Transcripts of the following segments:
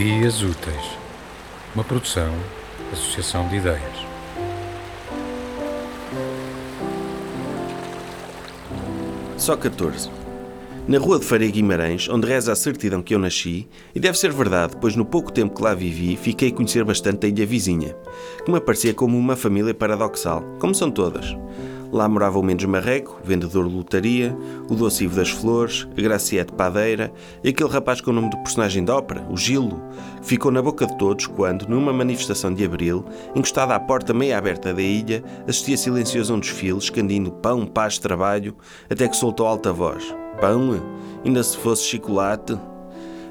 Dias Úteis, uma produção, associação de ideias. Só 14. Na rua de Faria Guimarães, onde reza a certidão que eu nasci, e deve ser verdade, pois no pouco tempo que lá vivi, fiquei a conhecer bastante a ilha vizinha, que me parecia como uma família paradoxal, como são todas. Lá morava o Mendes Marreco, vendedor de lotaria, o Doce Ivo das Flores, a Graciete Padeira e aquele rapaz com o nome de personagem de ópera, o Gilo, que ficou na boca de todos quando, numa manifestação de abril, encostado à porta meia aberta da ilha, assistia silencioso a um desfile, escandindo pão, paz, trabalho, até que soltou alta voz. Pão? Ainda se fosse chocolate?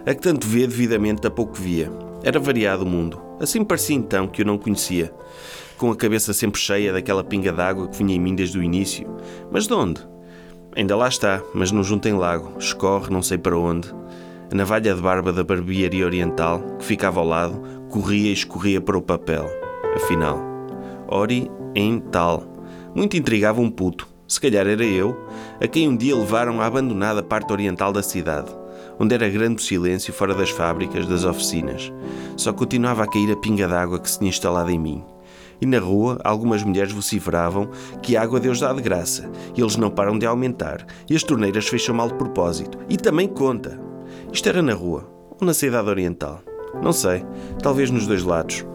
A que tanto vê devidamente a pouco via. Era variado o mundo. Assim parecia então que eu não conhecia com a cabeça sempre cheia daquela pinga d'água que vinha em mim desde o início. Mas de onde? Ainda lá está, mas não junto em lago, escorre não sei para onde. A navalha de barba da barbearia oriental, que ficava ao lado, corria e escorria para o papel. Afinal, ori em tal. Muito intrigava um puto, se calhar era eu, a quem um dia levaram à abandonada parte oriental da cidade, onde era grande o silêncio fora das fábricas, das oficinas. Só continuava a cair a pinga d'água que se tinha instalado em mim. E na rua, algumas mulheres vociferavam que a água Deus dá de graça, e eles não param de aumentar, e as torneiras fecham mal de propósito. E também conta. Isto era na rua, ou na cidade oriental. Não sei, talvez nos dois lados.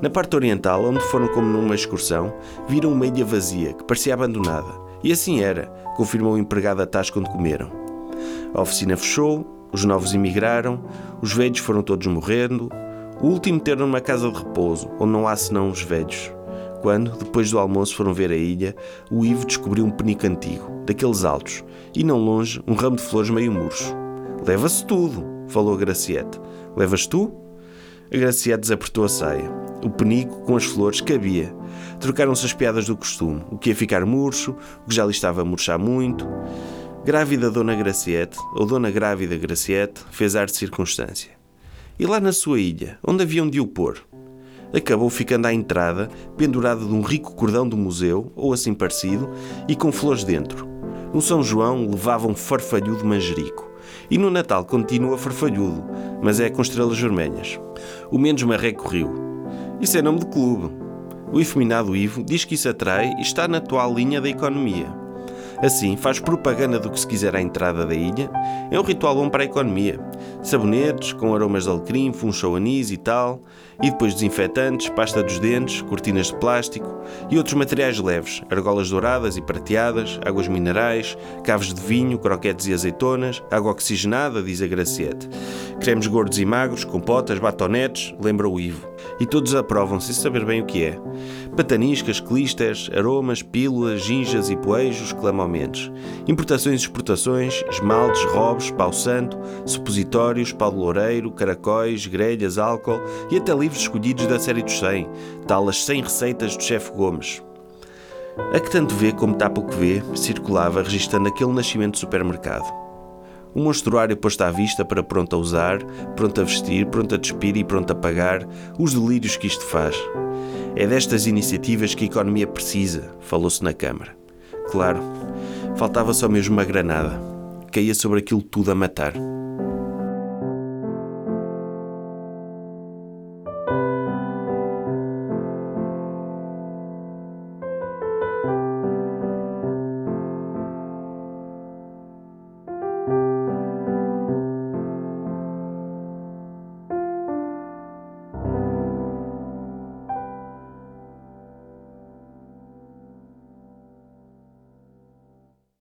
Na parte oriental, onde foram como numa excursão, viram uma ilha vazia, que parecia abandonada. E assim era, confirmou o empregado atrás quando comeram. A oficina fechou, os novos emigraram, os velhos foram todos morrendo, o último ter numa casa de repouso, onde não há senão os velhos. Quando, depois do almoço, foram ver a ilha, o Ivo descobriu um penico antigo, daqueles altos, e não longe, um ramo de flores meio murcho. Leva-se tudo, falou a Graciete. Levas tu? A Graciete desapertou a saia. O penico com as flores cabia. Trocaram-se as piadas do costume, o que ia ficar murcho, o que já lhe estava a murchar muito. Grávida Dona Graciete, ou Dona Grávida Graciete, fez ar de circunstância. E lá na sua ilha, onde haviam de o pôr? Acabou ficando à entrada, pendurada de um rico cordão do museu, ou assim parecido, e com flores dentro. No São João levava um farfalhudo manjerico. E no Natal continua farfalhudo, mas é com estrelas vermelhas. O menos marreco riu. Isso é nome de clube. O efeminado Ivo diz que isso atrai e está na atual linha da economia. Assim, faz propaganda do que se quiser à entrada da ilha. É um ritual bom para a economia. Sabonetes com aromas de alecrim, funchou anis e tal. E depois desinfetantes, pasta dos dentes, cortinas de plástico e outros materiais leves, argolas douradas e prateadas, águas minerais, caves de vinho, croquetes e azeitonas, água oxigenada, diz a Graciete. Cremes gordos e magros, compotas, batonetes, lembra o Ivo. E todos aprovam sem saber bem o que é. Pataniscas, clísteres, aromas, pílulas, ginjas e poejos, clamaumentos. Importações e exportações, esmaltes, robes, pau santo, supositórios, pau de loureiro, caracóis, grelhas, álcool e até livros escolhidos da série dos 100, tal as 100 receitas do chefe Gomes. A que tanto vê como tapa o que vê, circulava registando aquele nascimento de supermercado. Um monstruário posto à vista para pronto a usar, pronto a vestir, pronto a despir e pronto a pagar os delírios que isto faz. É destas iniciativas que a economia precisa, falou-se na Câmara. Claro, faltava só mesmo uma granada. Caía sobre aquilo tudo a matar.